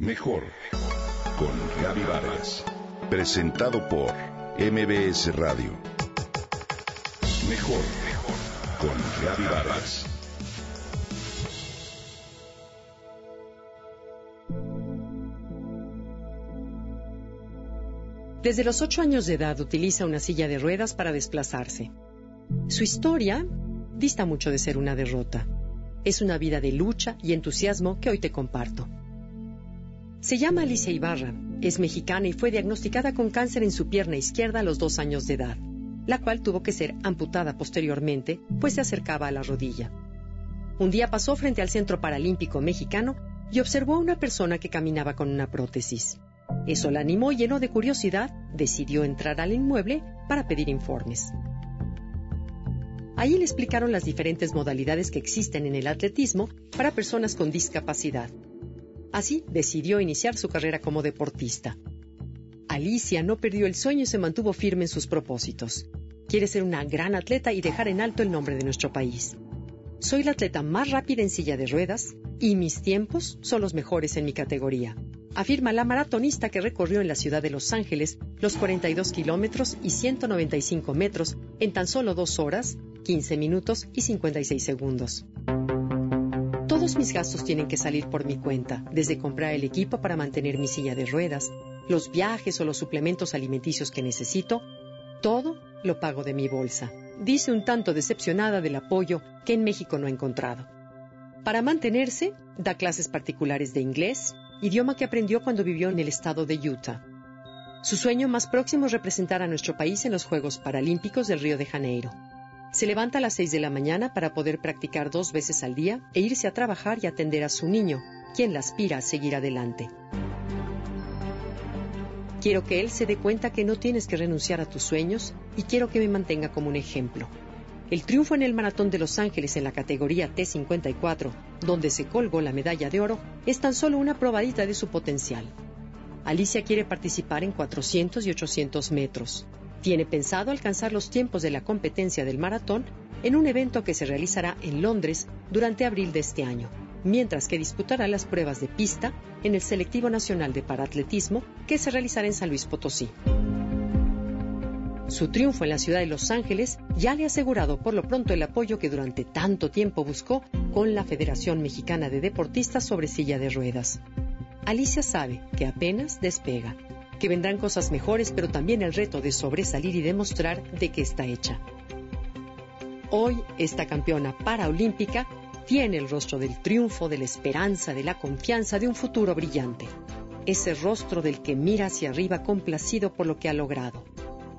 Mejor con Gaby Vargas. Presentado por MBS Radio. Mejor con Gaby Vargas. Desde los ocho años de edad utiliza una silla de ruedas para desplazarse. Su historia dista mucho de ser una derrota. Es una vida de lucha y entusiasmo que hoy te comparto. Se llama Alicia Ibarra, es mexicana y fue diagnosticada con cáncer en su pierna izquierda a los dos años de edad, la cual tuvo que ser amputada posteriormente, pues se acercaba a la rodilla. Un día pasó frente al Centro Paralímpico Mexicano y observó a una persona que caminaba con una prótesis. Eso la animó y lleno de curiosidad, decidió entrar al inmueble para pedir informes. Ahí le explicaron las diferentes modalidades que existen en el atletismo para personas con discapacidad. Así decidió iniciar su carrera como deportista. Alicia no perdió el sueño y se mantuvo firme en sus propósitos. Quiere ser una gran atleta y dejar en alto el nombre de nuestro país. Soy la atleta más rápida en silla de ruedas y mis tiempos son los mejores en mi categoría, afirma la maratonista que recorrió en la ciudad de Los Ángeles los 42 kilómetros y 195 metros en tan solo dos horas 15 minutos y 56 segundos. Todos mis gastos tienen que salir por mi cuenta, desde comprar el equipo para mantener mi silla de ruedas, los viajes o los suplementos alimenticios que necesito, todo lo pago de mi bolsa. Dice un tanto decepcionada del apoyo que en México no ha encontrado. Para mantenerse, da clases particulares de inglés, idioma que aprendió cuando vivió en el estado de Utah. Su sueño más próximo es representar a nuestro país en los Juegos Paralímpicos del Río de Janeiro. Se levanta a las 6 de la mañana para poder practicar dos veces al día e irse a trabajar y atender a su niño, quien la aspira a seguir adelante. Quiero que él se dé cuenta que no tienes que renunciar a tus sueños y quiero que me mantenga como un ejemplo. El triunfo en el Maratón de Los Ángeles en la categoría T54, donde se colgó la medalla de oro, es tan solo una probadita de su potencial. Alicia quiere participar en 400 y 800 metros. Tiene pensado alcanzar los tiempos de la competencia del maratón en un evento que se realizará en Londres durante abril de este año, mientras que disputará las pruebas de pista en el Selectivo Nacional de Paratletismo que se realizará en San Luis Potosí. Su triunfo en la ciudad de Los Ángeles ya le ha asegurado por lo pronto el apoyo que durante tanto tiempo buscó con la Federación Mexicana de Deportistas sobre silla de ruedas. Alicia sabe que apenas despega que vendrán cosas mejores, pero también el reto de sobresalir y demostrar de qué está hecha. Hoy, esta campeona paraolímpica tiene el rostro del triunfo, de la esperanza, de la confianza, de un futuro brillante. Ese rostro del que mira hacia arriba complacido por lo que ha logrado.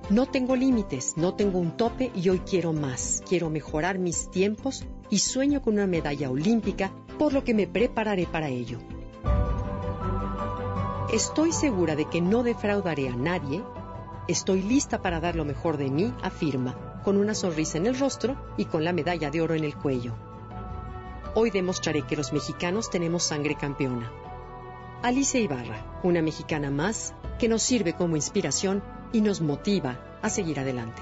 No tengo límites, no tengo un tope y hoy quiero más. Quiero mejorar mis tiempos y sueño con una medalla olímpica, por lo que me prepararé para ello. Estoy segura de que no defraudaré a nadie. Estoy lista para dar lo mejor de mí, afirma, con una sonrisa en el rostro y con la medalla de oro en el cuello. Hoy demostraré que los mexicanos tenemos sangre campeona. Alicia Ibarra, una mexicana más, que nos sirve como inspiración y nos motiva a seguir adelante.